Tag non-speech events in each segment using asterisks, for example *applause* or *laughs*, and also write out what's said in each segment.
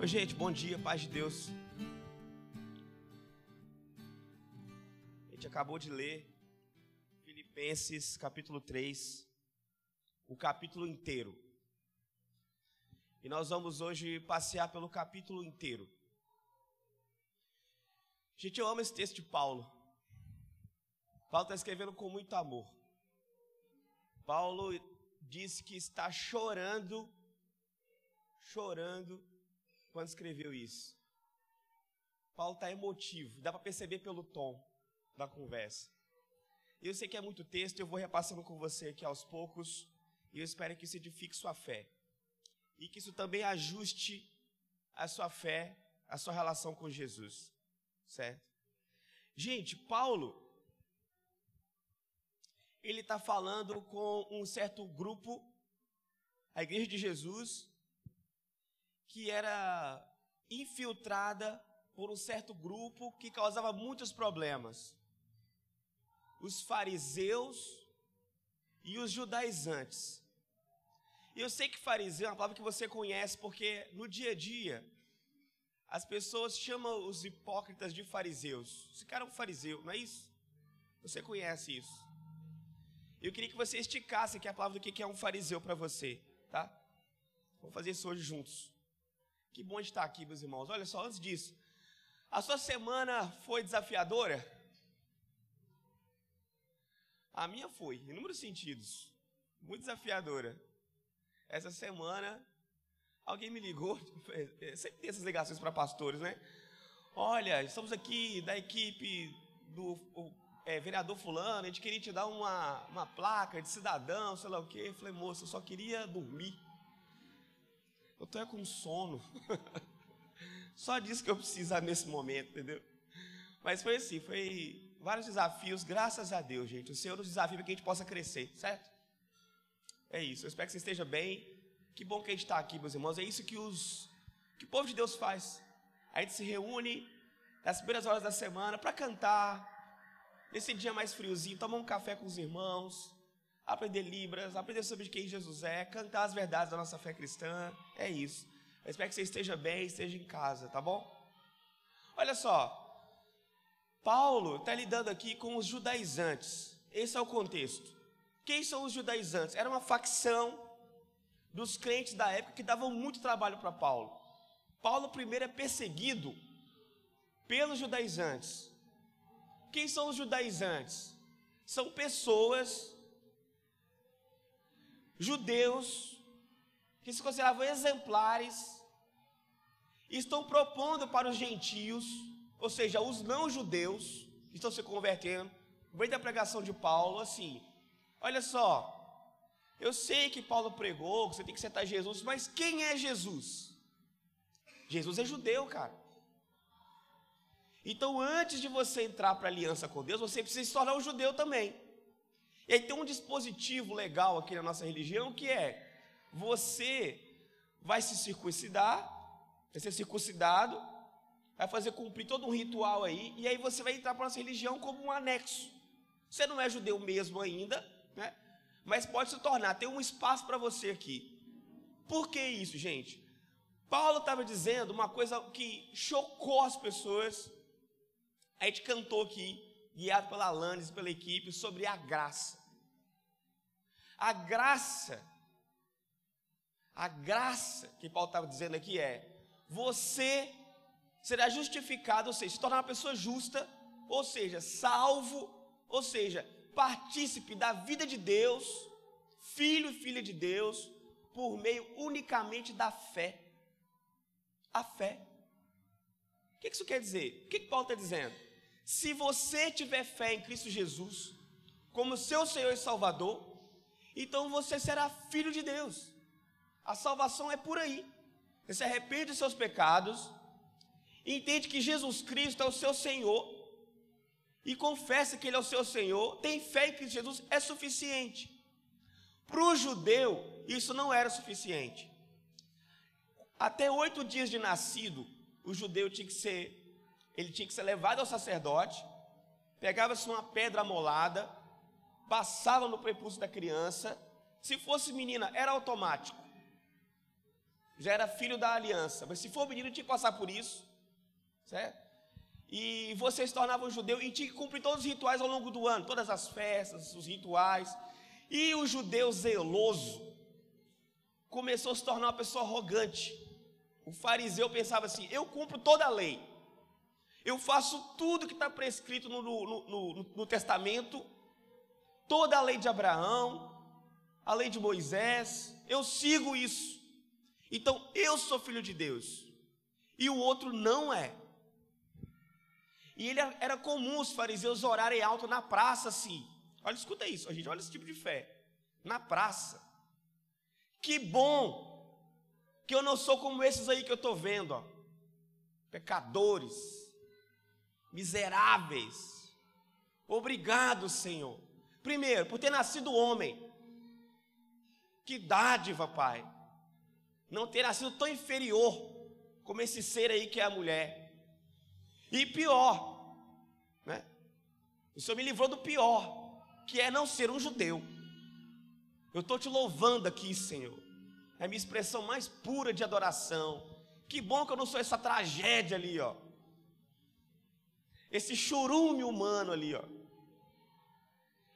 Oi, gente, bom dia, paz de Deus. A gente acabou de ler Filipenses capítulo 3, o capítulo inteiro. E nós vamos hoje passear pelo capítulo inteiro. Gente, eu amo esse texto de Paulo. Paulo está escrevendo com muito amor. Paulo disse que está chorando, chorando quando escreveu isso. Paulo está emotivo, dá para perceber pelo tom da conversa. Eu sei que é muito texto, eu vou repassando com você aqui aos poucos, e eu espero que isso edifique sua fé. E que isso também ajuste a sua fé, a sua relação com Jesus. Certo? Gente, Paulo, ele está falando com um certo grupo, a Igreja de Jesus, que era infiltrada por um certo grupo que causava muitos problemas. Os fariseus e os judaizantes. E eu sei que fariseu é uma palavra que você conhece, porque no dia a dia as pessoas chamam os hipócritas de fariseus. Esse cara é um fariseu, não é isso? Você conhece isso. Eu queria que você esticasse aqui a palavra do que é um fariseu para você, tá? Vamos fazer isso hoje juntos. Que bom de estar aqui, meus irmãos. Olha só, antes disso, a sua semana foi desafiadora? A minha foi, em inúmeros sentidos. Muito desafiadora. Essa semana, alguém me ligou, *laughs* sempre tem essas ligações para pastores, né? Olha, estamos aqui da equipe do é, vereador fulano, a gente queria te dar uma, uma placa de cidadão, sei lá o quê. Eu falei, moço, eu só queria dormir. Eu estou com sono. *laughs* Só disso que eu precisava nesse momento, entendeu? Mas foi assim, foi vários desafios, graças a Deus, gente. O Senhor nos desafia para que a gente possa crescer, certo? É isso. Eu espero que você esteja bem. Que bom que a gente está aqui, meus irmãos. É isso que os que o povo de Deus faz. A gente se reúne nas primeiras horas da semana para cantar. Nesse dia mais friozinho, tomar um café com os irmãos, aprender Libras, aprender sobre quem Jesus é, cantar as verdades da nossa fé cristã. É isso. Eu espero que você esteja bem, esteja em casa, tá bom? Olha só. Paulo está lidando aqui com os judaizantes. Esse é o contexto. Quem são os judaizantes? Era uma facção dos crentes da época que davam muito trabalho para Paulo. Paulo primeiro é perseguido pelos judaizantes. Quem são os judaizantes? São pessoas judeus que se consideravam exemplares estão propondo para os gentios, ou seja, os não judeus, que estão se convertendo, meio da pregação de Paulo, assim: olha só, eu sei que Paulo pregou, que você tem que aceitar Jesus, mas quem é Jesus? Jesus é judeu, cara. Então, antes de você entrar para a aliança com Deus, você precisa se tornar um judeu também. E aí tem um dispositivo legal aqui na nossa religião que é: você vai se circuncidar, vai ser circuncidado, vai fazer cumprir todo um ritual aí, e aí você vai entrar para a nossa religião como um anexo. Você não é judeu mesmo ainda, né? Mas pode se tornar, tem um espaço para você aqui. Por que isso, gente? Paulo estava dizendo uma coisa que chocou as pessoas. A gente cantou aqui, guiado pela Alanis, pela equipe, sobre a graça. A graça, a graça que Paulo estava dizendo aqui é: você será justificado, ou seja, se tornar uma pessoa justa, ou seja, salvo, ou seja, partícipe da vida de Deus, filho e filha de Deus, por meio unicamente da fé. A fé. O que isso quer dizer? O que Paulo está dizendo? Se você tiver fé em Cristo Jesus, como seu Senhor e Salvador, então você será filho de Deus. A salvação é por aí. Você se arrepende dos seus pecados, entende que Jesus Cristo é o seu Senhor e confessa que Ele é o seu Senhor, tem fé em Cristo Jesus, é suficiente. Para o judeu, isso não era suficiente. Até oito dias de nascido, o judeu tinha que ser, ele tinha que ser levado ao sacerdote, pegava-se uma pedra amolada, passava no prepúcio da criança. Se fosse menina, era automático. já era filho da aliança. Mas se for menino, tinha que passar por isso, certo? E você se tornava um judeu e tinha que cumprir todos os rituais ao longo do ano, todas as festas, os rituais. E o judeu zeloso começou a se tornar uma pessoa arrogante. O fariseu pensava assim: eu cumpro toda a lei, eu faço tudo que está prescrito no, no, no, no, testamento, toda a lei de Abraão, a lei de Moisés, eu sigo isso. Então eu sou filho de Deus, e o outro não é. E ele era comum os fariseus orarem alto na praça assim. Olha, escuta isso, gente, olha esse tipo de fé. Na praça. Que bom que eu não sou como esses aí que eu estou vendo, ó. Pecadores, miseráveis. Obrigado, Senhor. Primeiro, por ter nascido homem. Que dádiva, Pai. Não ter nascido tão inferior como esse ser aí que é a mulher. E pior, né? O Senhor me livrou do pior, que é não ser um judeu. Eu estou te louvando aqui, Senhor. É a minha expressão mais pura de adoração. Que bom que eu não sou essa tragédia ali, ó. Esse churume humano ali, ó.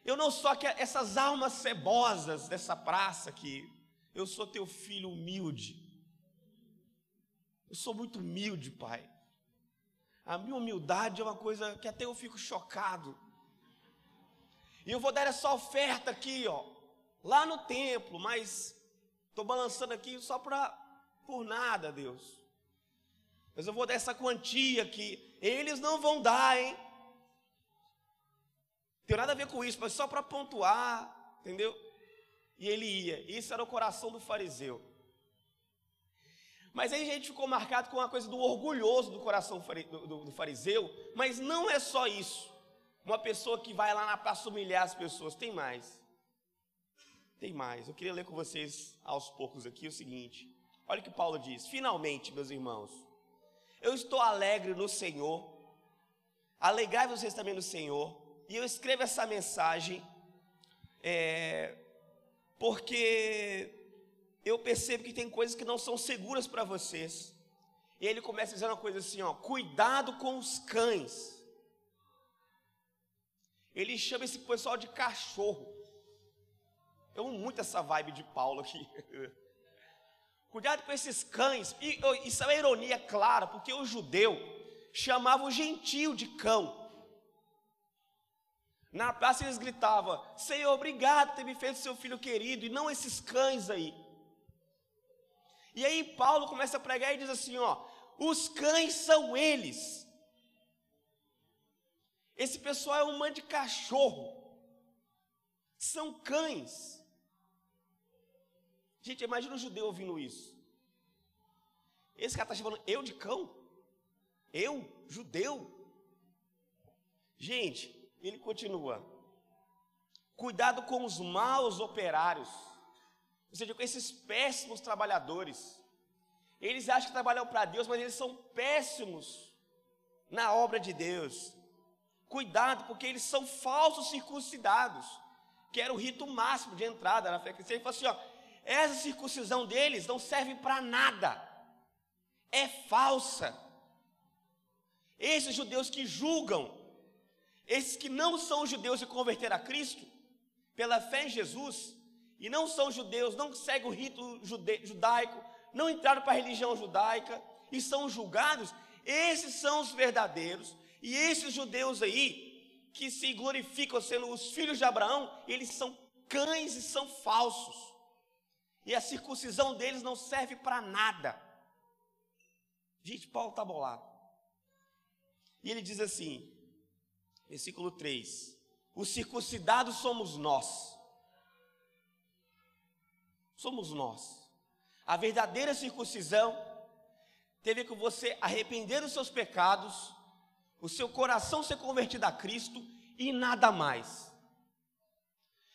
Eu não sou essas almas cebosas dessa praça aqui. Eu sou teu filho humilde. Eu sou muito humilde, Pai. A minha humildade é uma coisa que até eu fico chocado. E eu vou dar essa oferta aqui, ó lá no templo, mas estou balançando aqui só para por nada, Deus. Mas eu vou dar essa quantia aqui. Eles não vão dar, hein? Tem nada a ver com isso, mas só para pontuar, entendeu? E ele ia. Isso era o coração do fariseu. Mas aí a gente ficou marcado com uma coisa do orgulhoso do coração do, fariseu, mas não é só isso. Uma pessoa que vai lá na praça humilhar as pessoas, tem mais. Tem mais. Eu queria ler com vocês aos poucos aqui o seguinte. Olha o que Paulo diz: Finalmente, meus irmãos, eu estou alegre no Senhor. Alegrai vocês também no Senhor. E eu escrevo essa mensagem é, porque eu percebo que tem coisas que não são seguras para vocês. E ele começa dizendo uma coisa assim, ó, cuidado com os cães. Ele chama esse pessoal de cachorro. Eu amo muito essa vibe de Paulo aqui. *laughs* Cuidado com esses cães. E isso é uma ironia clara, porque o judeu chamava o gentio de cão. Na praça eles gritavam: Senhor, obrigado por ter me feito seu filho querido, e não esses cães aí. E aí Paulo começa a pregar e diz assim: ó, os cães são eles. Esse pessoal é um mãe de cachorro. São cães. Gente, imagina um judeu ouvindo isso. Esse cara está chamando eu de cão? Eu, judeu? Gente, ele continua. Cuidado com os maus operários, ou seja, com esses péssimos trabalhadores. Eles acham que trabalham para Deus, mas eles são péssimos na obra de Deus. Cuidado, porque eles são falsos circuncidados, que era o rito máximo de entrada na fé cristã. Ele falou assim: ó, essa circuncisão deles não serve para nada, é falsa. Esses judeus que julgam, esses que não são judeus e converteram a Cristo, pela fé em Jesus, e não são judeus, não seguem o rito judaico, não entraram para a religião judaica e são julgados, esses são os verdadeiros, e esses judeus aí, que se glorificam sendo os filhos de Abraão, eles são cães e são falsos e a circuncisão deles não serve para nada. Gente, Paulo está bolado. E ele diz assim, versículo 3: Os circuncidados somos nós. Somos nós. A verdadeira circuncisão teve que você arrepender dos seus pecados, o seu coração ser convertido a Cristo e nada mais.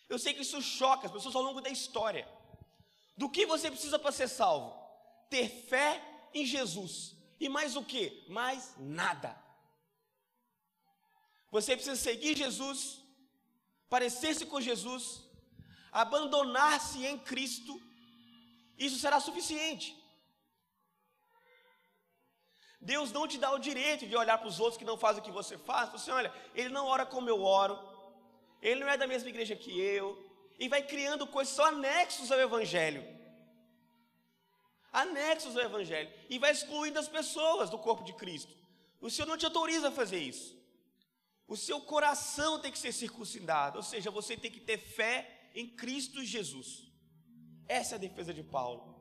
Eu sei que isso choca as pessoas ao longo da história. Do que você precisa para ser salvo? Ter fé em Jesus. E mais o que? Mais nada. Você precisa seguir Jesus, parecer-se com Jesus, abandonar-se em Cristo. Isso será suficiente. Deus não te dá o direito de olhar para os outros que não fazem o que você faz. Você olha, ele não ora como eu oro, ele não é da mesma igreja que eu, e vai criando coisas só anexos ao Evangelho. Anexos ao Evangelho. E vai excluindo as pessoas do corpo de Cristo. O Senhor não te autoriza a fazer isso. O seu coração tem que ser circuncidado, ou seja, você tem que ter fé em Cristo Jesus. Essa é a defesa de Paulo.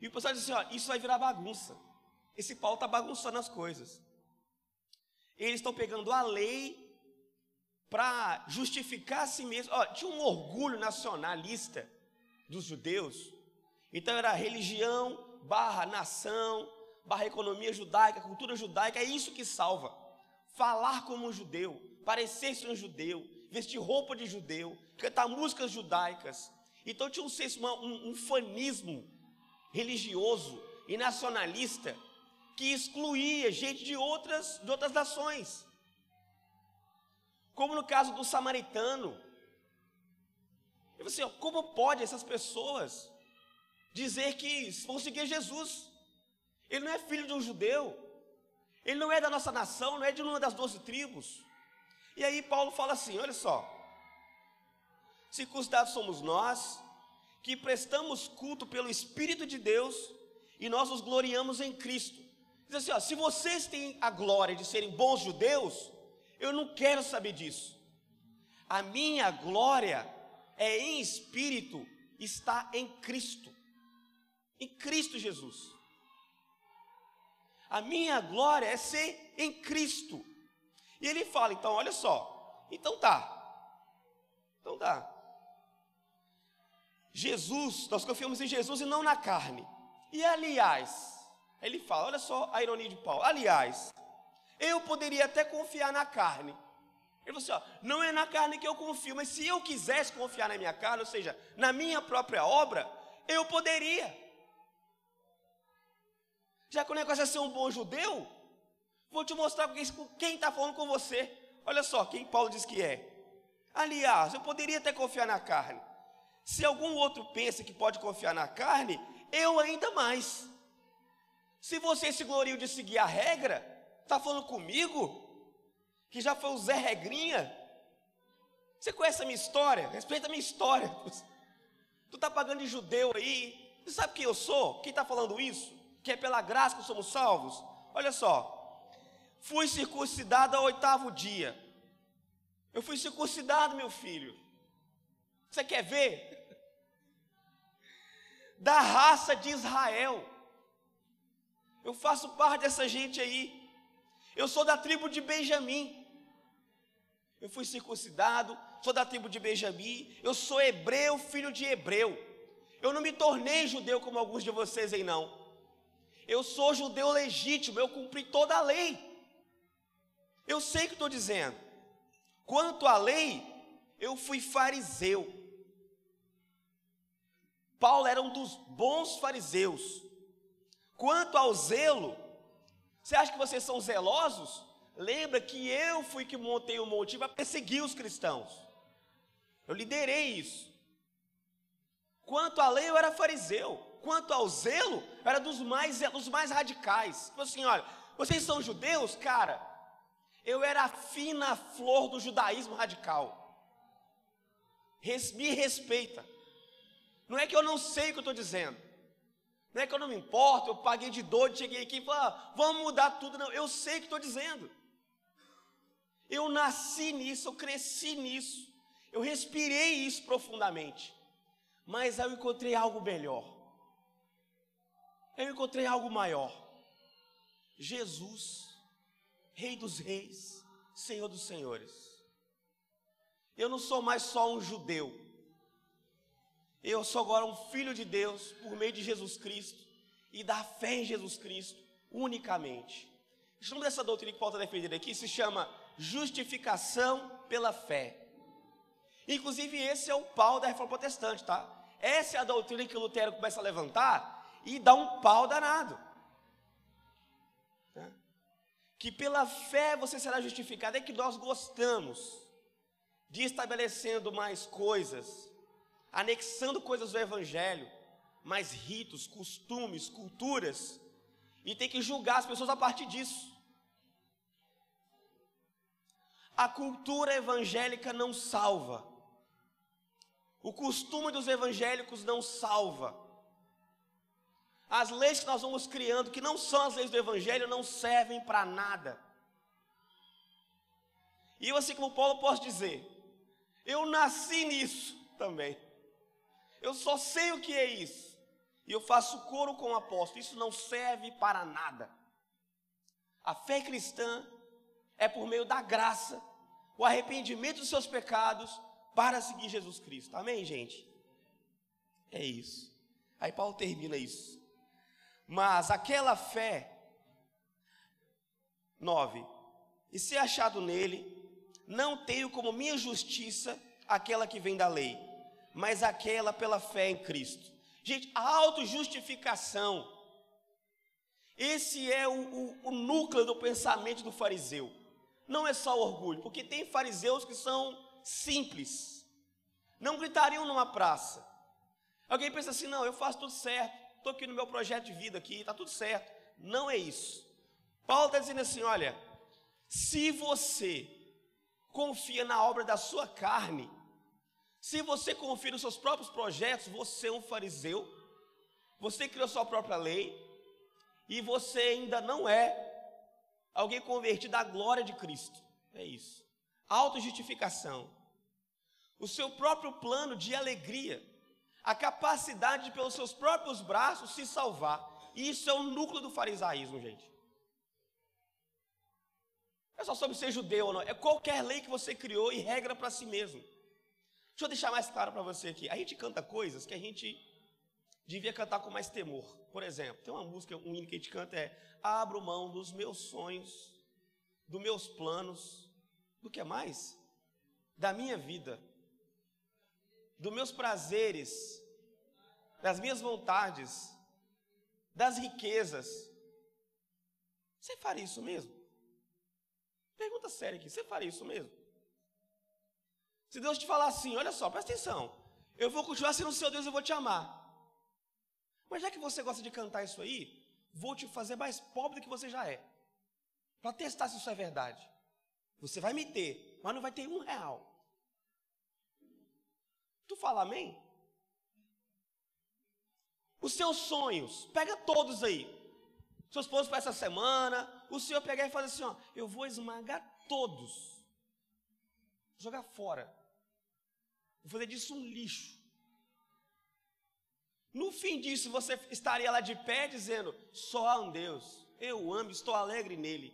E o pessoal diz assim: ó, isso vai virar bagunça. Esse Paulo está bagunçando as coisas. Eles estão pegando a lei para justificar a si mesmo. Tinha um orgulho nacionalista dos judeus. Então era religião, barra nação, barra economia judaica, cultura judaica, é isso que salva. Falar como um judeu, parecer ser um judeu, vestir roupa de judeu, cantar músicas judaicas. Então tinha um, um, um fanismo religioso e nacionalista que excluía gente de outras, de outras nações. Como no caso do samaritano. Eu assim, ó, como pode essas pessoas dizer que vão seguir Jesus? Ele não é filho de um judeu, ele não é da nossa nação, não é de uma das doze tribos. E aí Paulo fala assim: olha só, circuncidados somos nós, que prestamos culto pelo Espírito de Deus e nós nos gloriamos em Cristo. Diz assim: ó, se vocês têm a glória de serem bons judeus, eu não quero saber disso. A minha glória é em espírito, está em Cristo, em Cristo Jesus. A minha glória é ser em Cristo. E ele fala, então, olha só, então tá, então tá. Jesus, nós confiamos em Jesus e não na carne. E aliás, ele fala: olha só a ironia de Paulo. Aliás, eu poderia até confiar na carne. Ele falou assim: ó, não é na carne que eu confio, mas se eu quisesse confiar na minha carne, ou seja, na minha própria obra, eu poderia. Já que o negócio é ser um bom judeu, vou te mostrar quem está falando com você. Olha só quem Paulo diz que é. Aliás, eu poderia até confiar na carne. Se algum outro pensa que pode confiar na carne, eu ainda mais. Se você se gloria de seguir a regra, está falando comigo? Que já foi o Zé Regrinha? Você conhece a minha história? Respeita a minha história. Tu está pagando de judeu aí. Você sabe quem eu sou? Quem está falando isso? Que é pela graça que somos salvos? Olha só. Fui circuncidado ao oitavo dia. Eu fui circuncidado, meu filho. Você quer ver? Da raça de Israel. Eu faço parte dessa gente aí. Eu sou da tribo de Benjamim. Eu fui circuncidado, sou da tribo de Benjamim. Eu sou hebreu, filho de hebreu. Eu não me tornei judeu como alguns de vocês aí, não. Eu sou judeu legítimo, eu cumpri toda a lei. Eu sei o que estou dizendo. Quanto à lei, eu fui fariseu. Paulo era um dos bons fariseus. Quanto ao zelo, você acha que vocês são zelosos? Lembra que eu fui que montei o um monte para perseguir os cristãos. Eu liderei isso. Quanto à lei, eu era fariseu. Quanto ao zelo, eu era dos mais, dos mais radicais. Tipo assim, olha, vocês são judeus? Cara, eu era a fina flor do judaísmo radical. Res, me respeita. Não é que eu não sei o que eu estou dizendo. Não é que eu não me importo, eu paguei de doido, cheguei aqui e falei, ah, vamos mudar tudo. Não, eu sei o que estou dizendo. Eu nasci nisso, eu cresci nisso, eu respirei isso profundamente. Mas eu encontrei algo melhor. Eu encontrei algo maior. Jesus, Rei dos Reis, Senhor dos Senhores. Eu não sou mais só um judeu. Eu sou agora um filho de Deus por meio de Jesus Cristo e da fé em Jesus Cristo unicamente. O nome dessa doutrina que Paulo está defendendo aqui se chama justificação pela fé. Inclusive, esse é o pau da reforma protestante, tá? Essa é a doutrina que Lutero começa a levantar e dá um pau danado. Né? Que pela fé você será justificado, é que nós gostamos de estabelecendo mais coisas anexando coisas do Evangelho, mais ritos, costumes, culturas, e tem que julgar as pessoas a partir disso. A cultura evangélica não salva. O costume dos evangélicos não salva. As leis que nós vamos criando, que não são as leis do evangelho, não servem para nada. E eu, assim como Paulo, posso dizer: eu nasci nisso também. Eu só sei o que é isso. E eu faço coro com o apóstolo. Isso não serve para nada. A fé cristã é por meio da graça, o arrependimento dos seus pecados para seguir Jesus Cristo. Amém, gente? É isso. Aí Paulo termina isso. Mas aquela fé, nove, e ser achado nele, não tenho como minha justiça aquela que vem da lei, mas aquela pela fé em Cristo. Gente, a autojustificação, esse é o, o, o núcleo do pensamento do fariseu. Não é só orgulho, porque tem fariseus que são simples, não gritariam numa praça. Alguém pensa assim: não, eu faço tudo certo, estou aqui no meu projeto de vida aqui, está tudo certo. Não é isso. Paulo está dizendo assim: olha, se você confia na obra da sua carne, se você confia nos seus próprios projetos, você é um fariseu, você criou sua própria lei, e você ainda não é alguém convertido à glória de Cristo. É isso. Autojustificação. O seu próprio plano de alegria, a capacidade de, pelos seus próprios braços, se salvar. Isso é o núcleo do farisaísmo, gente é só sobre ser judeu ou não, é qualquer lei que você criou e regra para si mesmo. Deixa eu deixar mais claro para você aqui. A gente canta coisas que a gente devia cantar com mais temor. Por exemplo, tem uma música, um hino que a gente canta é Abro mão dos meus sonhos, dos meus planos, do que mais? Da minha vida, dos meus prazeres, das minhas vontades, das riquezas. Você faria isso mesmo? Pergunta séria aqui: você faria isso mesmo? Se Deus te falar assim, olha só, presta atenção, eu vou continuar sendo seu Deus, eu vou te amar. Mas já que você gosta de cantar isso aí, vou te fazer mais pobre do que você já é. Para testar se isso é verdade. Você vai me ter, mas não vai ter um real. Tu fala amém? Os seus sonhos, pega todos aí. Seus planos para essa semana, o Senhor pegar e fazer assim: ó, eu vou esmagar todos, jogar fora, vou fazer disso um lixo. No fim disso, você estaria lá de pé dizendo: só há um Deus, eu amo, estou alegre nele,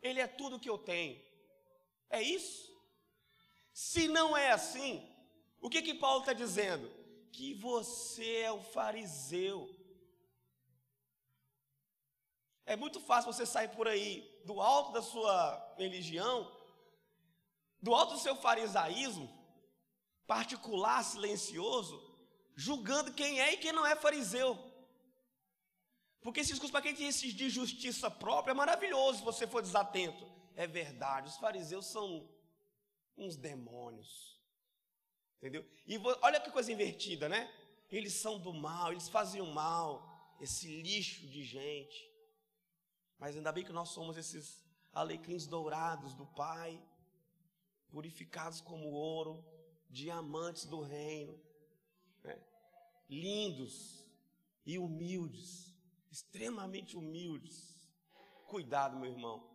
Ele é tudo que eu tenho. É isso? Se não é assim, o que que Paulo está dizendo? Que você é o fariseu é muito fácil você sair por aí do alto da sua religião, do alto do seu farisaísmo, particular, silencioso, julgando quem é e quem não é fariseu. Porque esse discurso para quem tem esses de justiça própria é maravilhoso se você for desatento. É verdade, os fariseus são uns demônios. Entendeu? E olha que coisa invertida, né? Eles são do mal, eles fazem o mal, esse lixo de gente. Mas ainda bem que nós somos esses alecrins dourados do Pai, purificados como ouro, diamantes do reino, né? lindos e humildes, extremamente humildes. Cuidado, meu irmão.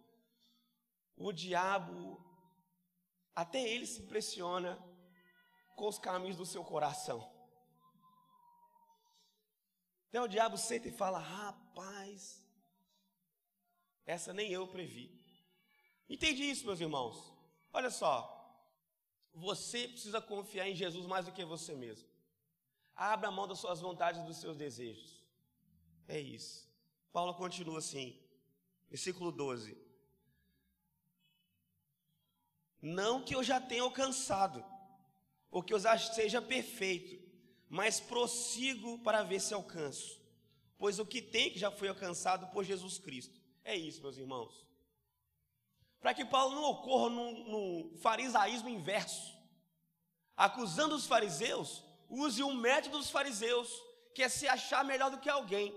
O diabo, até ele se impressiona com os caminhos do seu coração. Até o diabo senta e fala: rapaz, essa nem eu previ. Entendi isso, meus irmãos. Olha só. Você precisa confiar em Jesus mais do que você mesmo. Abra mão das suas vontades e dos seus desejos. É isso. Paulo continua assim, versículo 12. Não que eu já tenha alcançado, ou que eu já seja perfeito, mas prossigo para ver se alcanço. Pois o que tem que já foi alcançado por Jesus Cristo. É isso, meus irmãos. Para que Paulo não ocorra num, farisaísmo inverso, acusando os fariseus, use o método dos fariseus, que é se achar melhor do que alguém.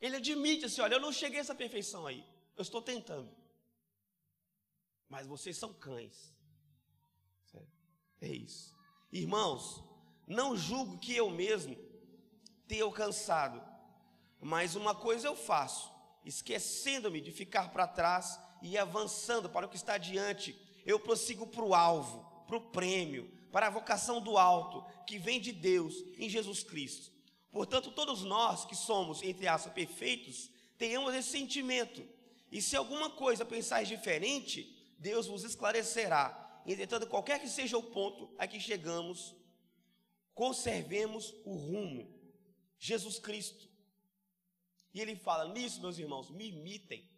Ele admite assim: olha, eu não cheguei a essa perfeição aí. Eu estou tentando. Mas vocês são cães. É isso. Irmãos, não julgo que eu mesmo tenha alcançado, mas uma coisa eu faço, esquecendo-me de ficar para trás e avançando para o que está diante, eu prossigo para o alvo, para o prêmio, para a vocação do alto, que vem de Deus em Jesus Cristo. Portanto, todos nós que somos, entre aspas, perfeitos, tenhamos esse sentimento. E se alguma coisa pensais diferente, Deus vos esclarecerá. Entretanto, qualquer que seja o ponto a que chegamos, conservemos o rumo. Jesus Cristo. E ele fala nisso, meus irmãos, me imitem.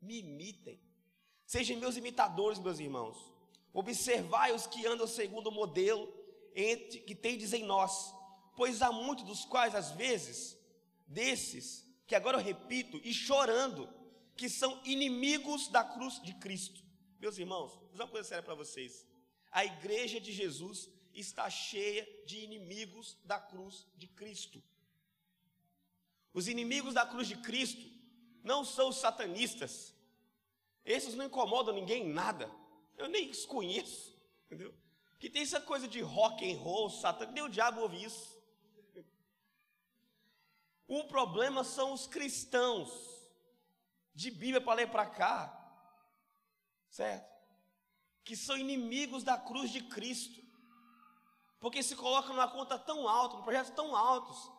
Me imitem. Sejam meus imitadores, meus irmãos. Observai os que andam segundo o modelo que tendes em nós, pois há muitos dos quais, às vezes, desses, que agora eu repito, e chorando, que são inimigos da cruz de Cristo. Meus irmãos, vou dizer uma coisa séria para vocês. A igreja de Jesus está cheia de inimigos da cruz de Cristo. Os inimigos da cruz de Cristo não são os satanistas. Esses não incomodam ninguém em nada. Eu nem os conheço, entendeu? Que tem essa coisa de rock and roll, satânico, nem o diabo ouve isso. O problema são os cristãos de Bíblia para ler para cá, certo? Que são inimigos da cruz de Cristo, porque se colocam numa conta tão alta, num projetos tão altos,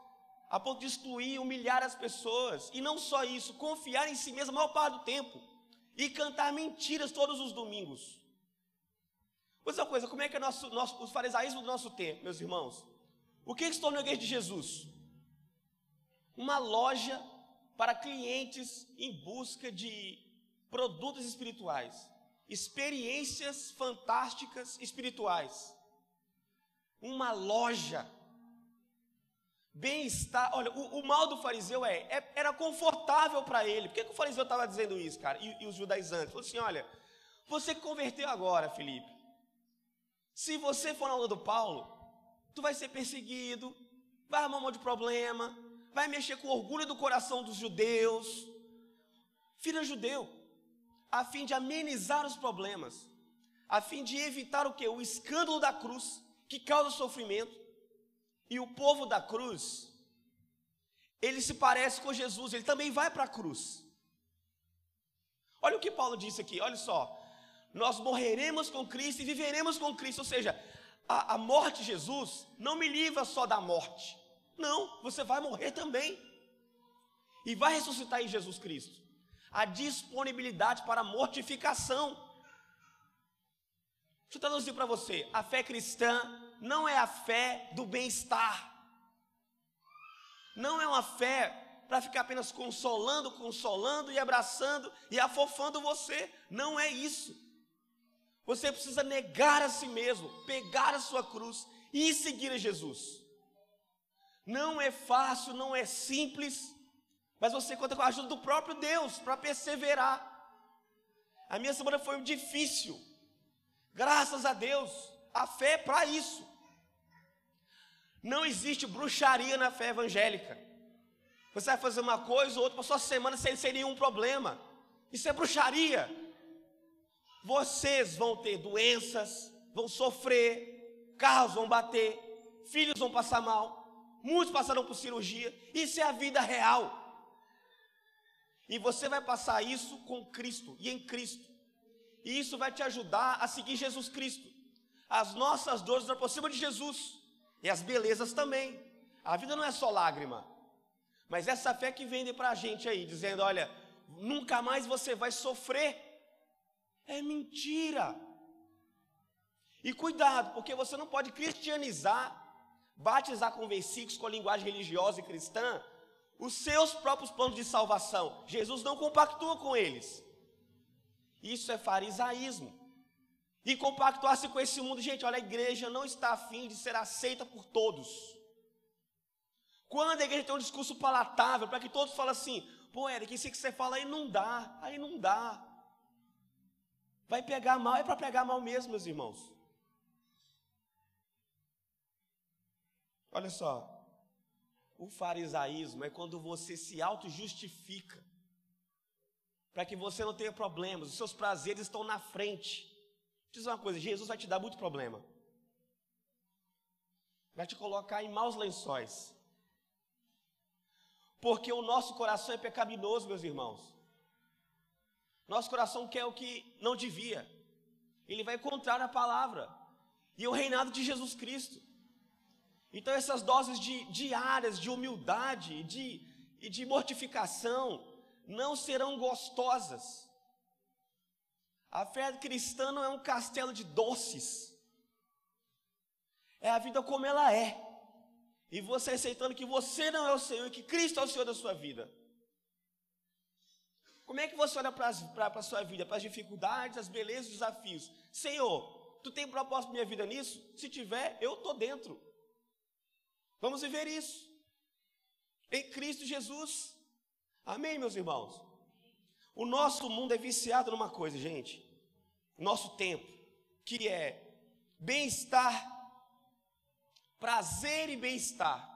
a ponto de excluir, humilhar as pessoas, e não só isso, confiar em si mesmo a maior parte do tempo, e cantar mentiras todos os domingos. Dizer uma coisa, como é que é nosso, nosso, os farisaísmos do nosso tempo, meus irmãos? O que, que se tornou a igreja de Jesus? Uma loja para clientes em busca de produtos espirituais, experiências fantásticas espirituais. Uma loja. Bem-estar. Olha, o, o, mal do fariseu é, é era confortável para ele. Por que, que o fariseu estava dizendo isso, cara? E, e os judaizantes? Falou assim: olha, você converteu agora, Felipe. Se você for na aula do Paulo, tu vai ser perseguido, vai arrumar um monte de problema, vai mexer com o orgulho do coração dos judeus. Filho judeu, a fim de amenizar os problemas, a fim de evitar o que? O escândalo da cruz, que causa sofrimento. E o povo da cruz, ele se parece com Jesus, ele também vai para a cruz. Olha o que Paulo disse aqui, olha só nós morreremos com Cristo e viveremos com Cristo. Ou seja, a, a morte de Jesus não me livra só da morte. Não, você vai morrer também. E vai ressuscitar em Jesus Cristo. A disponibilidade para a mortificação. Deixa eu traduzir para você: a fé cristã não é a fé do bem-estar. Não é uma fé para ficar apenas consolando, consolando e abraçando e afofando você. Não é isso. Você precisa negar a si mesmo, pegar a sua cruz e seguir a Jesus. Não é fácil, não é simples, mas você conta com a ajuda do próprio Deus para perseverar. A minha semana foi difícil, graças a Deus, a fé é para isso. Não existe bruxaria na fé evangélica. Você vai fazer uma coisa ou outra para sua semana sem, sem nenhum problema. Isso é bruxaria. Vocês vão ter doenças, vão sofrer, carros vão bater, filhos vão passar mal, muitos passarão por cirurgia. Isso é a vida real. E você vai passar isso com Cristo e em Cristo. E isso vai te ajudar a seguir Jesus Cristo. As nossas dores nos aproximam de Jesus. E as belezas também. A vida não é só lágrima. Mas essa fé que vende para a gente aí, dizendo: olha, nunca mais você vai sofrer é mentira. E cuidado, porque você não pode cristianizar, batizar com versículos, com a linguagem religiosa e cristã, os seus próprios planos de salvação. Jesus não compactua com eles. Isso é farisaísmo. E compactuar-se com esse mundo, gente, olha, a igreja não está afim de ser aceita por todos. Quando a igreja tem um discurso palatável, para que todos falem assim, pô, Eric, isso que você fala aí não dá, aí não dá. Vai pegar mal, é para pegar mal mesmo, meus irmãos. Olha só. O farisaísmo é quando você se auto-justifica para que você não tenha problemas, os seus prazeres estão na frente. Diz uma coisa: Jesus vai te dar muito problema, vai te colocar em maus lençóis, porque o nosso coração é pecaminoso, meus irmãos. Nosso coração quer o que não devia, ele vai contrário à palavra e o reinado de Jesus Cristo. Então, essas doses de, diárias de humildade de, e de mortificação não serão gostosas. A fé cristã não é um castelo de doces, é a vida como ela é, e você aceitando que você não é o Senhor e que Cristo é o Senhor da sua vida. Como é que você olha para a sua vida, para as dificuldades, as belezas, os desafios? Senhor, tu tem propósito para minha vida nisso? Se tiver, eu estou dentro. Vamos viver isso. Em Cristo Jesus. Amém, meus irmãos? O nosso mundo é viciado numa coisa, gente. Nosso tempo, que é bem-estar, prazer e bem-estar.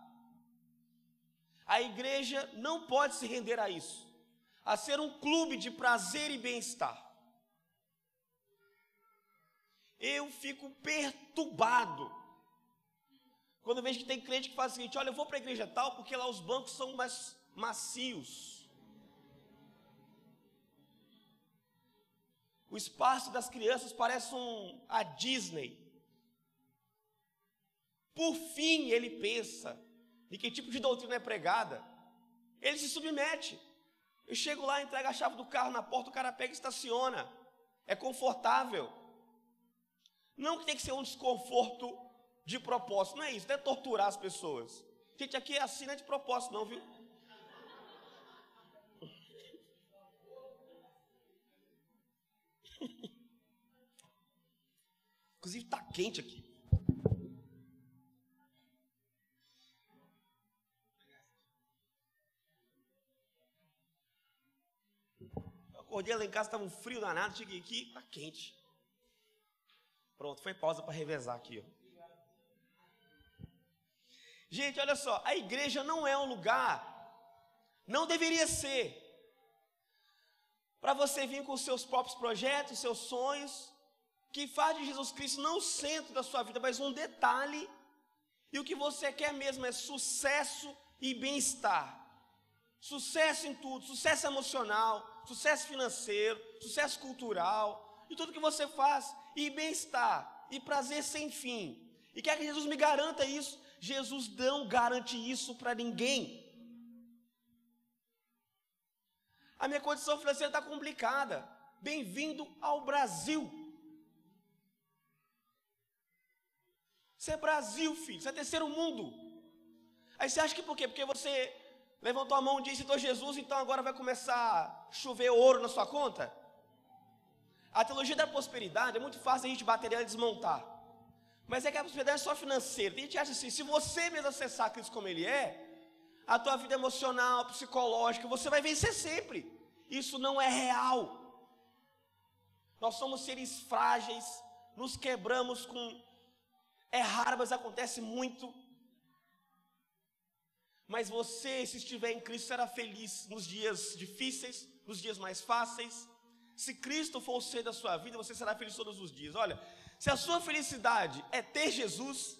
A igreja não pode se render a isso, a ser um clube de prazer e bem-estar. Eu fico perturbado quando vejo que tem crente que faz o seguinte: olha, eu vou para a igreja tal porque lá os bancos são mais macios. O espaço das crianças parece um, a Disney. Por fim, ele pensa de que tipo de doutrina é pregada. Ele se submete. Eu chego lá, entrego a chave do carro na porta, o cara pega e estaciona. É confortável. Não que tem que ser um desconforto de propósito, não é isso, não é torturar as pessoas. Gente, aqui é assim, não é de propósito, não, viu? *laughs* Inclusive está quente aqui. Eu acordei lá em casa, estava um frio danado, cheguei aqui, está quente. Pronto, foi pausa para revezar aqui. Ó. Gente, olha só, a igreja não é um lugar, não deveria ser, para você vir com seus próprios projetos, seus sonhos, que faz de Jesus Cristo não o centro da sua vida, mas um detalhe, e o que você quer mesmo é sucesso e bem-estar. Sucesso em tudo, sucesso emocional, sucesso financeiro, sucesso cultural, e tudo que você faz, e bem-estar, e prazer sem fim. E quer que Jesus me garanta isso? Jesus não garante isso para ninguém. A minha condição financeira está complicada. Bem-vindo ao Brasil. Isso é Brasil, filho. Isso é terceiro mundo. Aí você acha que por quê? Porque você levantou a mão e disse, citou Jesus, então agora vai começar a chover ouro na sua conta? A teologia da prosperidade é muito fácil a gente bater ela e desmontar. Mas é que a prosperidade é só financeira. A gente acha assim, se você mesmo acessar Cristo como Ele é, a tua vida emocional, psicológica, você vai vencer sempre. Isso não é real. Nós somos seres frágeis, nos quebramos com é raro, mas acontece muito. Mas você, se estiver em Cristo, será feliz nos dias difíceis, nos dias mais fáceis. Se Cristo for o ser da sua vida, você será feliz todos os dias. Olha, se a sua felicidade é ter Jesus,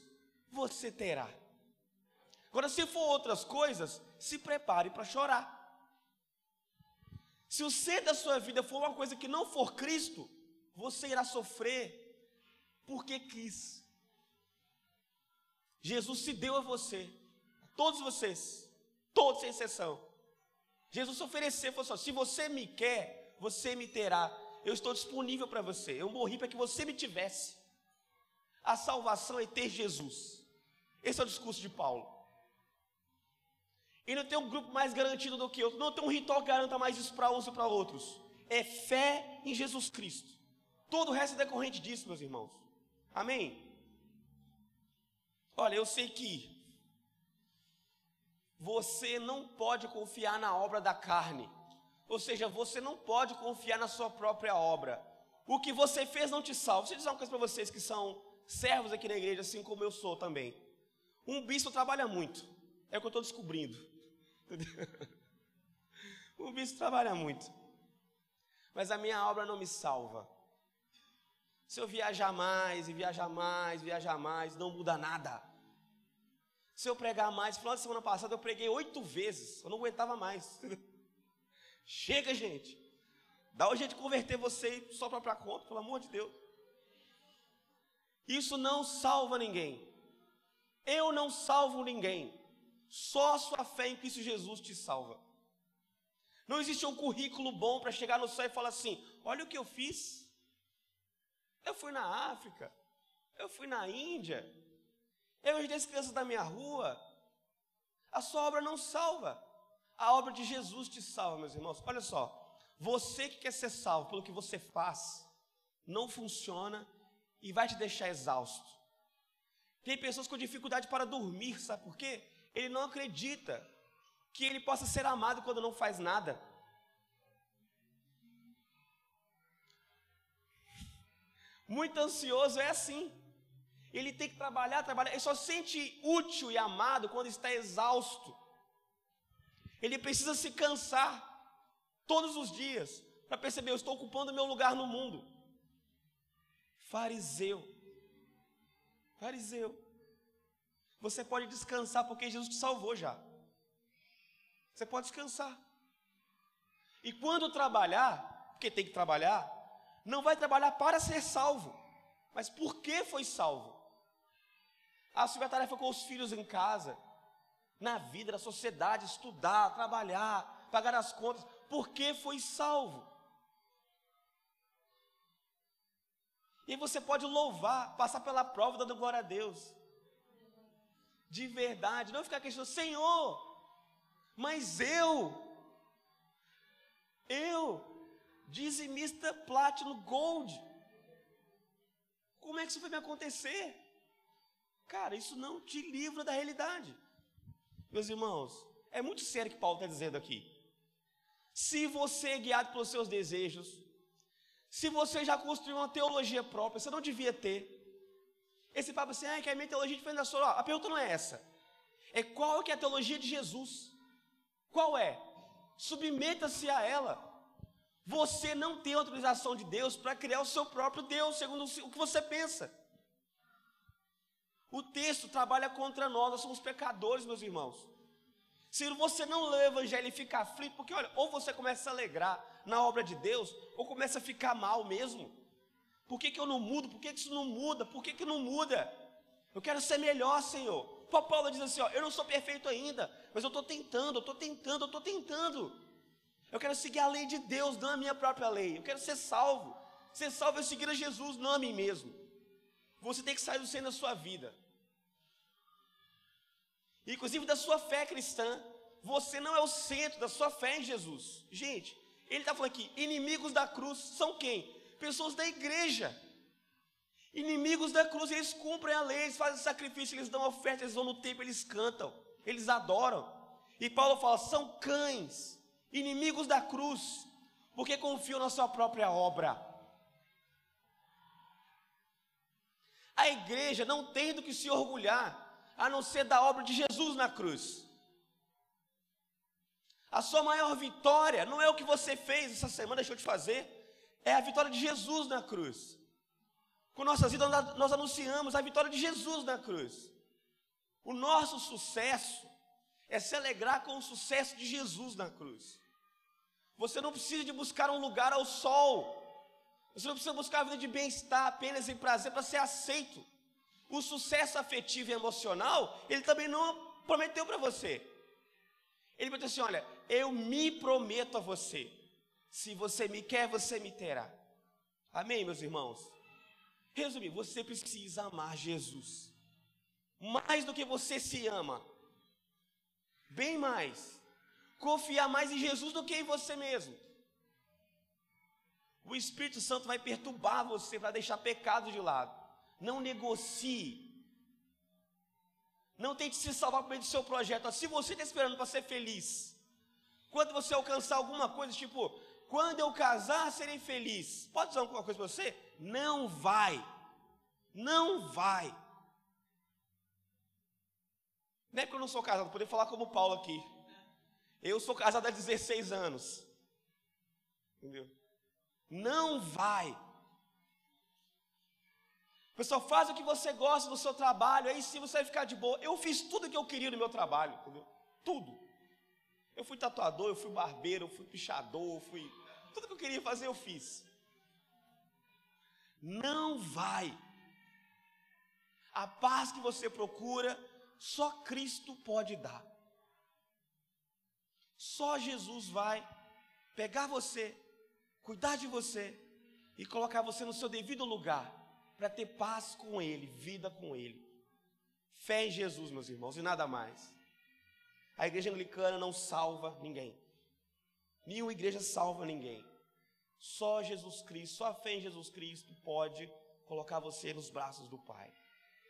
você terá. Agora, se for outras coisas, se prepare para chorar. Se o ser da sua vida for uma coisa que não for Cristo, você irá sofrer porque quis. Jesus se deu a você, a todos vocês, todos sem exceção. Jesus ofereceu, falou assim: se você me quer, você me terá. Eu estou disponível para você. Eu morri para que você me tivesse. A salvação é ter Jesus. Esse é o discurso de Paulo. E não tem um grupo mais garantido do que outro. Não tem um ritual que garanta mais isso para uns e para outros. É fé em Jesus Cristo. Todo o resto é decorrente disso, meus irmãos. Amém? Olha, eu sei que você não pode confiar na obra da carne. Ou seja, você não pode confiar na sua própria obra. O que você fez não te salva. Deixa eu dizer uma coisa para vocês que são servos aqui na igreja, assim como eu sou também. Um bispo trabalha muito. É o que eu estou descobrindo. *laughs* o bispo trabalha muito. Mas a minha obra não me salva. Se eu viajar mais e viajar mais, viajar mais, não muda nada. Se eu pregar mais, final de semana passada eu preguei oito vezes, eu não aguentava mais. *laughs* Chega, gente. Dá o de converter você só para conta, pelo amor de Deus. Isso não salva ninguém. Eu não salvo ninguém. Só a sua fé em Cristo Jesus te salva. Não existe um currículo bom para chegar no céu e falar assim: olha o que eu fiz. Eu fui na África, eu fui na Índia, eu ajudei as crianças da minha rua. A sua obra não salva. A obra de Jesus te salva, meus irmãos. Olha só, você que quer ser salvo pelo que você faz, não funciona e vai te deixar exausto. Tem pessoas com dificuldade para dormir, sabe por quê? Ele não acredita que ele possa ser amado quando não faz nada. Muito ansioso é assim. Ele tem que trabalhar, trabalhar. Ele só se sente útil e amado quando está exausto. Ele precisa se cansar todos os dias para perceber: eu estou ocupando meu lugar no mundo. Fariseu. Fariseu. Você pode descansar porque Jesus te salvou já. Você pode descansar. E quando trabalhar, porque tem que trabalhar, não vai trabalhar para ser salvo, mas por que foi salvo? A tarefa com os filhos em casa, na vida, na sociedade, estudar, trabalhar, pagar as contas, por que foi salvo? E você pode louvar, passar pela prova dando glória a Deus. De verdade, não ficar questionando, Senhor, mas eu, eu, dizimista Platinum Gold, como é que isso vai me acontecer? Cara, isso não te livra da realidade. Meus irmãos, é muito sério o que Paulo está dizendo aqui. Se você é guiado pelos seus desejos, se você já construiu uma teologia própria, você não devia ter. Esse papo assim, ah, que a minha teologia é diferente da sua. a pergunta não é essa. É qual que é a teologia de Jesus? Qual é? Submeta-se a ela. Você não tem autorização de Deus para criar o seu próprio Deus, segundo o que você pensa. O texto trabalha contra nós, nós somos pecadores, meus irmãos. Se você não lê o evangelho e fica aflito, porque olha, ou você começa a alegrar na obra de Deus, ou começa a ficar mal mesmo. Por que, que eu não mudo? Por que, que isso não muda? Por que, que não muda? Eu quero ser melhor, Senhor. O Paulo diz assim: ó, eu não sou perfeito ainda, mas eu estou tentando, eu estou tentando, eu estou tentando. Eu quero seguir a lei de Deus, não a minha própria lei. Eu quero ser salvo. Ser salvo é seguir a Jesus, não a mim mesmo. Você tem que sair do centro da sua vida. Inclusive da sua fé cristã. Você não é o centro da sua fé em Jesus. Gente, ele está falando aqui: inimigos da cruz são quem? Pessoas da igreja. Inimigos da cruz, eles cumprem a lei, eles fazem sacrifício, eles dão oferta, eles vão no templo, eles cantam, eles adoram. E Paulo fala: são cães, inimigos da cruz, porque confiam na sua própria obra. A igreja não tem do que se orgulhar, a não ser da obra de Jesus na cruz. A sua maior vitória não é o que você fez essa semana, deixou de fazer, é a vitória de Jesus na cruz. Com nossas vidas, nós anunciamos a vitória de Jesus na cruz. O nosso sucesso é se alegrar com o sucesso de Jesus na cruz. Você não precisa de buscar um lugar ao sol. Você não precisa buscar a vida de bem-estar apenas em prazer para ser aceito. O sucesso afetivo e emocional, ele também não prometeu para você. Ele prometeu assim: olha, eu me prometo a você. Se você me quer, você me terá. Amém, meus irmãos? Resumir, você precisa amar Jesus. Mais do que você se ama. Bem mais. Confiar mais em Jesus do que em você mesmo. O Espírito Santo vai perturbar você para deixar pecado de lado. Não negocie. Não tente se salvar por meio do seu projeto. Se você está esperando para ser feliz, quando você alcançar alguma coisa, tipo, quando eu casar, serei feliz. Pode dizer alguma coisa para você? Não vai. Não vai. Não é porque eu não sou casado, poder falar como Paulo aqui. Eu sou casado há 16 anos. Entendeu? Não vai. Pessoal, faz o que você gosta do seu trabalho, aí sim você vai ficar de boa. Eu fiz tudo o que eu queria no meu trabalho, entendeu? Tudo. Eu fui tatuador, eu fui barbeiro, eu fui pichador, eu fui. Tudo que eu queria fazer, eu fiz. Não vai. A paz que você procura, só Cristo pode dar. Só Jesus vai pegar você, cuidar de você e colocar você no seu devido lugar para ter paz com Ele, vida com Ele. Fé em Jesus, meus irmãos, e nada mais. A igreja anglicana não salva ninguém. Nenhuma igreja salva ninguém. Só Jesus Cristo, só a fé em Jesus Cristo pode colocar você nos braços do Pai.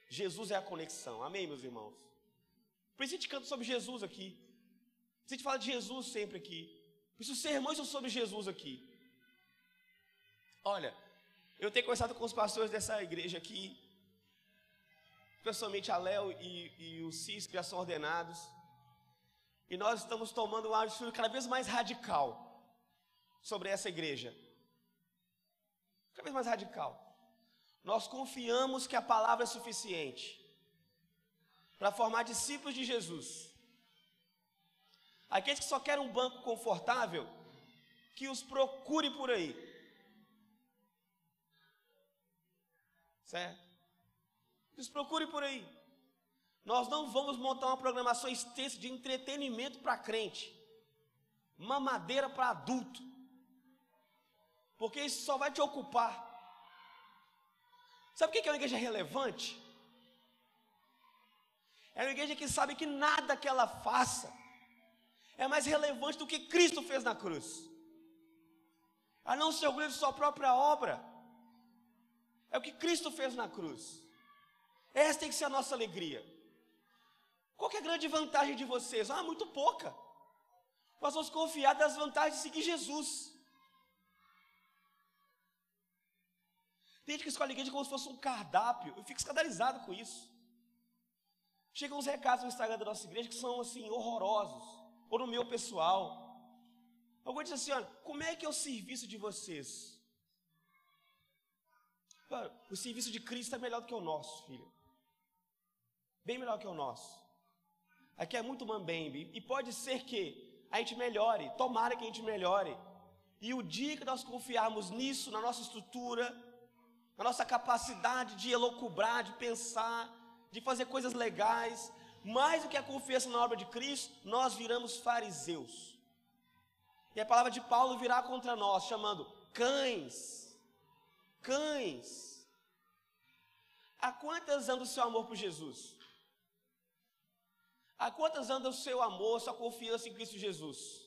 Jesus é a conexão. Amém, meus irmãos? Por isso a gente canta sobre Jesus aqui. Por isso a gente fala de Jesus sempre aqui. Por isso os sermões são sobre Jesus aqui. Olha, eu tenho conversado com os pastores dessa igreja aqui, pessoalmente a Léo e, e o Cis, que já são ordenados, e nós estamos tomando uma atitude cada vez mais radical sobre essa igreja. Cada vez mais radical. Nós confiamos que a palavra é suficiente para formar discípulos de Jesus. Aqueles que só querem um banco confortável, que os procure por aí. Certo? Nos procure por aí. Nós não vamos montar uma programação extensa de entretenimento para crente, mamadeira para adulto, porque isso só vai te ocupar. Sabe o que é uma igreja relevante? É uma igreja que sabe que nada que ela faça é mais relevante do que Cristo fez na cruz, a não ser orgulho de sua própria obra. É o que Cristo fez na cruz. Essa tem que ser a nossa alegria. Qual é a grande vantagem de vocês? Ah, muito pouca. Nós vamos confiar das vantagens de seguir Jesus. Tem gente que escolhe a igreja como se fosse um cardápio. Eu fico escandalizado com isso. Chegam uns recados no Instagram da nossa igreja que são assim, horrorosos. Ou no meu pessoal. Alguém diz assim: olha, como é que é o serviço de vocês? o serviço de Cristo é melhor do que o nosso, filho. Bem melhor que o nosso. Aqui é muito mambembe. E pode ser que a gente melhore, tomara que a gente melhore. E o dia que nós confiarmos nisso, na nossa estrutura, na nossa capacidade de elocubrar, de pensar, de fazer coisas legais, mais do que a confiança na obra de Cristo, nós viramos fariseus. E a palavra de Paulo virá contra nós, chamando cães cães. Há quantas anda o seu amor por Jesus? Há quantas anda o seu amor, sua confiança em Cristo Jesus?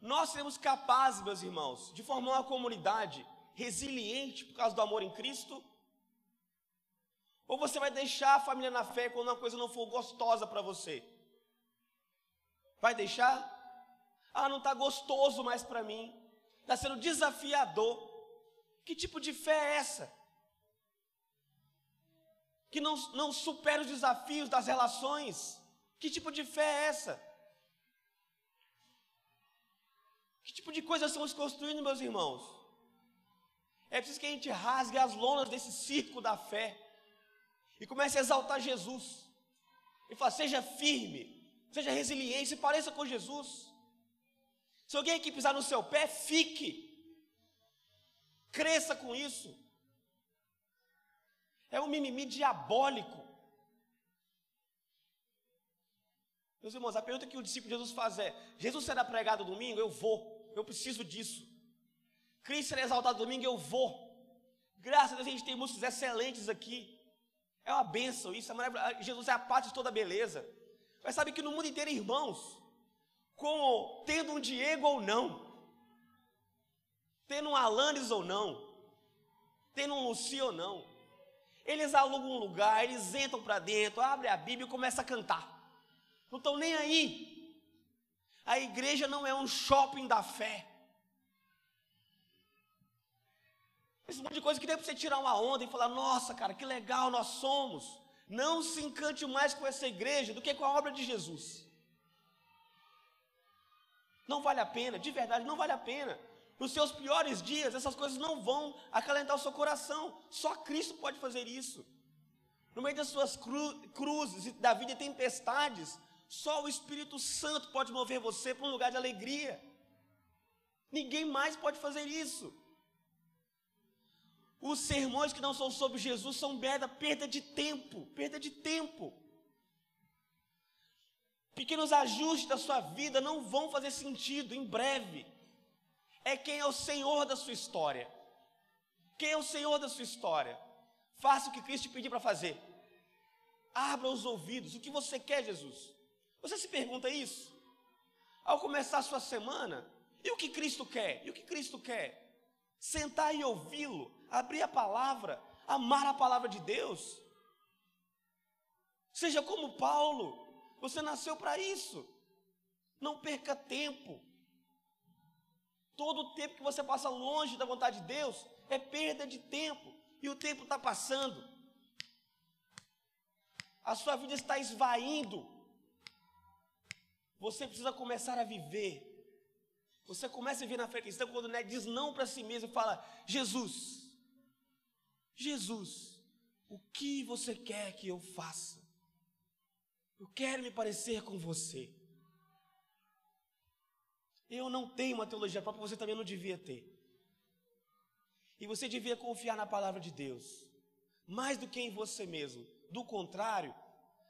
Nós seremos capazes, meus irmãos, de formar uma comunidade resiliente por causa do amor em Cristo? Ou você vai deixar a família na fé quando uma coisa não for gostosa para você? Vai deixar? Ah, não está gostoso mais para mim. Está sendo desafiador. Que tipo de fé é essa? Que não, não supera os desafios das relações. Que tipo de fé é essa? Que tipo de coisa estamos construindo, meus irmãos? É preciso que a gente rasgue as lonas desse circo da fé e comece a exaltar Jesus. E fala, seja firme, seja resiliente, se pareça com Jesus. Se alguém aqui pisar no seu pé, fique. Cresça com isso. É um mimimi diabólico. Meus irmãos, a pergunta que o discípulo de Jesus faz é: Jesus será pregado domingo? Eu vou, eu preciso disso. Cristo será exaltado domingo? Eu vou. Graças a Deus a gente tem músicos excelentes aqui. É uma bênção isso, é Jesus é a parte de toda a beleza. Mas sabe que no mundo inteiro, irmãos, como tendo um Diego ou não, tendo um Alanis ou não, tendo um Luci ou não, eles alugam um lugar, eles entram para dentro, abrem a Bíblia e começam a cantar. Não estão nem aí. A igreja não é um shopping da fé. Esse monte de coisa que deu para você tirar uma onda e falar, nossa, cara, que legal nós somos. Não se encante mais com essa igreja do que com a obra de Jesus. Não vale a pena, de verdade, não vale a pena. Nos seus piores dias, essas coisas não vão acalentar o seu coração. Só Cristo pode fazer isso. No meio das suas cru cruzes da vida e tempestades, só o Espírito Santo pode mover você para um lugar de alegria. Ninguém mais pode fazer isso. Os sermões que não são sobre Jesus são perda, perda de tempo, perda de tempo. Pequenos ajustes da sua vida não vão fazer sentido em breve. É quem é o Senhor da sua história. Quem é o Senhor da sua história? Faça o que Cristo te pediu para fazer. Abra os ouvidos. O que você quer, Jesus? Você se pergunta isso? Ao começar a sua semana, e o que Cristo quer? E o que Cristo quer? Sentar e ouvi-lo, abrir a palavra, amar a palavra de Deus. Seja como Paulo, você nasceu para isso. Não perca tempo. Todo o tempo que você passa longe da vontade de Deus é perda de tempo. E o tempo está passando. A sua vida está esvaindo. Você precisa começar a viver você começa a vir na frente cristã quando né, diz não para si mesmo e fala: Jesus, Jesus, o que você quer que eu faça? Eu quero me parecer com você. Eu não tenho uma teologia própria, você também não devia ter. E você devia confiar na palavra de Deus, mais do que em você mesmo. Do contrário,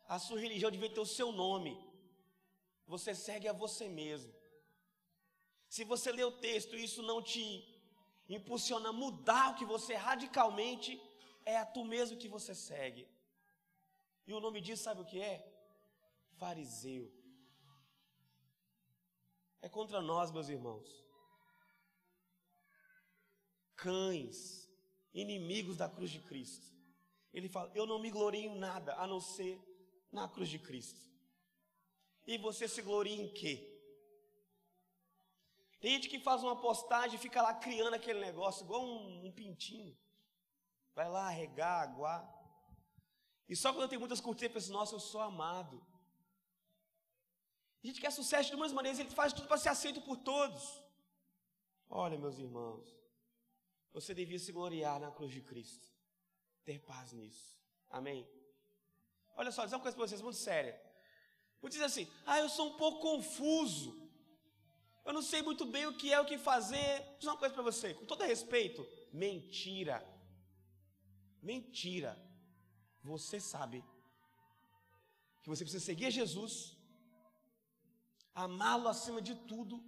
a sua religião devia ter o seu nome. Você segue a você mesmo. Se você lê o texto e isso não te impulsiona a mudar o que você radicalmente, é a tu mesmo que você segue. E o nome disso, sabe o que é? Fariseu. É contra nós, meus irmãos. Cães, inimigos da cruz de Cristo. Ele fala: Eu não me glorio em nada a não ser na cruz de Cristo. E você se gloria em quê? Tem gente que faz uma postagem e fica lá criando aquele negócio, igual um, um pintinho. Vai lá regar, aguar. E só quando tem muitas curtidas, pensa, nossa, eu sou amado. A gente quer sucesso de muitas maneiras, ele faz tudo para ser aceito por todos. Olha, meus irmãos, você devia se gloriar na cruz de Cristo. Ter paz nisso. Amém? Olha só, dizer uma coisa para vocês muito séria. Vou dizer assim, ah, eu sou um pouco confuso. Eu não sei muito bem o que é o que fazer. Vou dizer uma coisa para você, com todo respeito: mentira. Mentira. Você sabe que você precisa seguir Jesus, amá-lo acima de tudo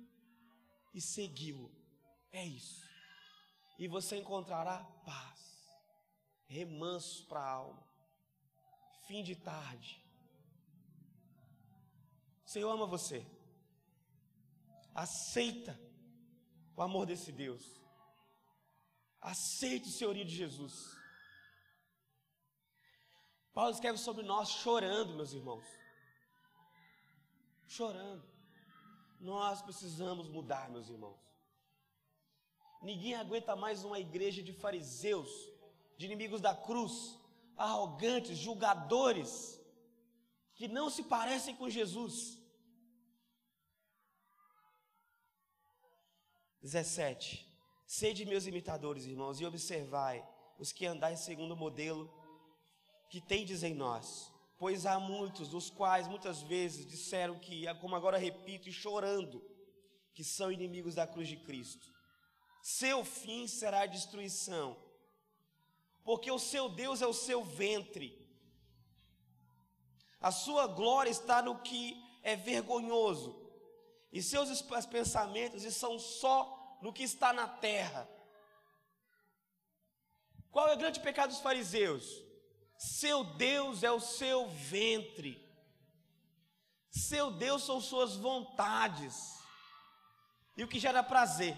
e segui-lo. É isso. E você encontrará paz, remanso para a alma, fim de tarde. Senhor ama você. Aceita o amor desse Deus. Aceite o senhorio de Jesus. Paulo escreve sobre nós chorando, meus irmãos. Chorando. Nós precisamos mudar, meus irmãos. Ninguém aguenta mais uma igreja de fariseus, de inimigos da cruz, arrogantes, julgadores, que não se parecem com Jesus. 17. Sede meus imitadores, irmãos, e observai os que andais segundo o modelo que tendes em nós. Pois há muitos, dos quais muitas vezes disseram que, como agora repito, e chorando, que são inimigos da cruz de Cristo. Seu fim será a destruição, porque o seu Deus é o seu ventre. A sua glória está no que é vergonhoso, e seus pensamentos são só no que está na terra. Qual é o grande pecado dos fariseus? Seu Deus é o seu ventre. Seu Deus são suas vontades. E o que gera prazer.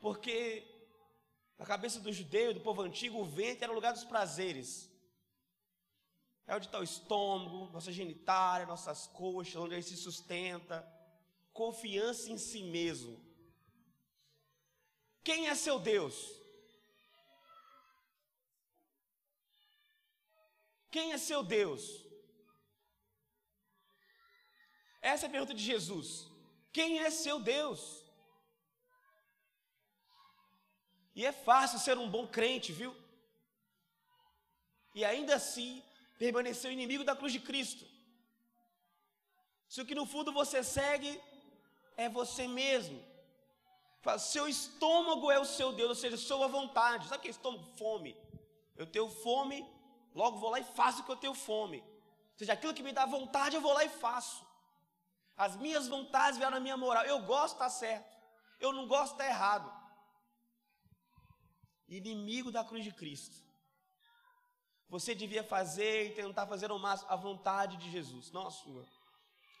Porque na cabeça do judeu do povo antigo, o ventre era o lugar dos prazeres. É onde está o estômago, nossa genitália, nossas coxas, onde ele se sustenta confiança em si mesmo. Quem é seu Deus? Quem é seu Deus? Essa é a pergunta de Jesus. Quem é seu Deus? E é fácil ser um bom crente, viu? E ainda assim permanecer inimigo da cruz de Cristo. Se o que no fundo você segue é você mesmo. Seu estômago é o seu Deus, ou seja, sua vontade. Sabe o que é estômago? Fome. Eu tenho fome, logo vou lá e faço o que eu tenho fome. Ou seja, aquilo que me dá vontade, eu vou lá e faço. As minhas vontades vieram na minha moral. Eu gosto, está certo. Eu não gosto, está errado. Inimigo da cruz de Cristo. Você devia fazer e tentar fazer ao máximo a vontade de Jesus, não a sua.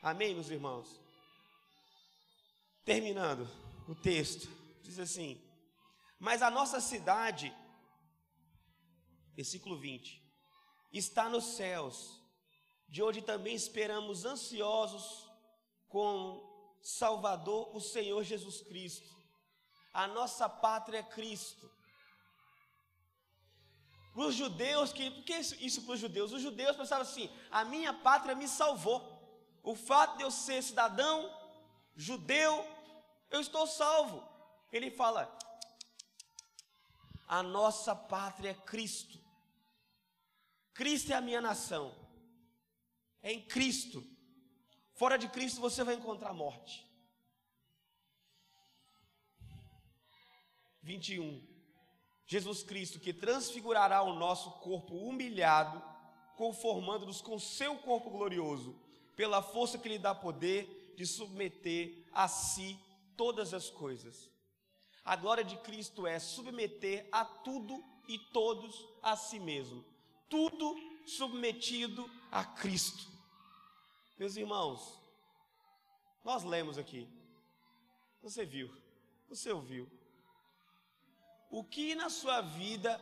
Amém, meus irmãos? Terminando o texto, diz assim: Mas a nossa cidade, versículo 20, está nos céus, de onde também esperamos ansiosos com Salvador, o Senhor Jesus Cristo. A nossa pátria é Cristo. Para os judeus, que, por que isso, isso para os judeus? Os judeus pensavam assim: a minha pátria me salvou. O fato de eu ser cidadão judeu, eu estou salvo. Ele fala: a nossa pátria é Cristo. Cristo é a minha nação. É em Cristo. Fora de Cristo você vai encontrar morte. 21. Jesus Cristo que transfigurará o nosso corpo humilhado, conformando-nos com seu corpo glorioso, pela força que lhe dá poder de submeter a si todas as coisas. A glória de Cristo é submeter a tudo e todos a si mesmo. Tudo submetido a Cristo. Meus irmãos, nós lemos aqui. Você viu, você ouviu o que na sua vida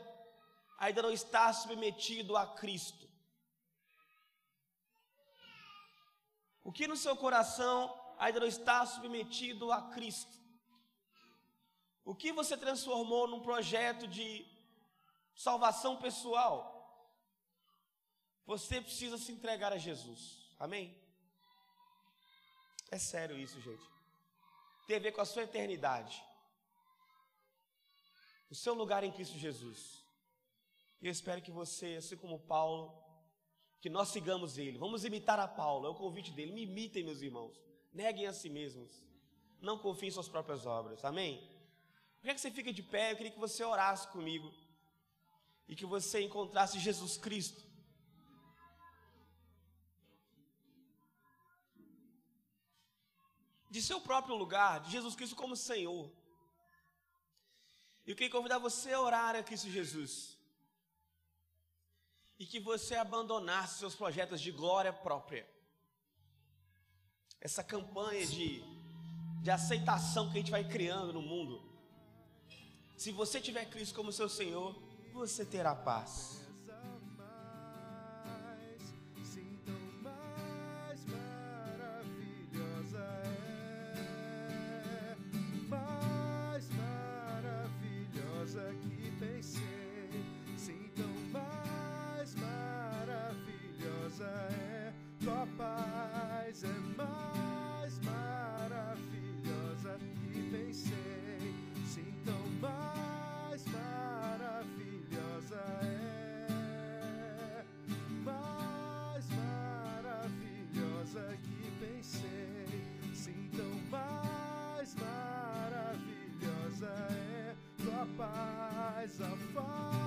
ainda não está submetido a Cristo? O que no seu coração ainda não está submetido a Cristo? O que você transformou num projeto de salvação pessoal? Você precisa se entregar a Jesus. Amém? É sério isso, gente. Tem a ver com a sua eternidade o seu lugar em Cristo Jesus. E eu espero que você, assim como Paulo, que nós sigamos ele. Vamos imitar a Paulo, é o convite dele. Me imitem, meus irmãos. Neguem a si mesmos. Não confiem em suas próprias obras. Amém? Por que, é que você fica de pé? Eu queria que você orasse comigo. E que você encontrasse Jesus Cristo. De seu próprio lugar, de Jesus Cristo como Senhor. E eu queria convidar você a orar a Cristo Jesus. E que você abandonasse seus projetos de glória própria. Essa campanha de, de aceitação que a gente vai criando no mundo. Se você tiver Cristo como seu Senhor, você terá paz. paz, is afar.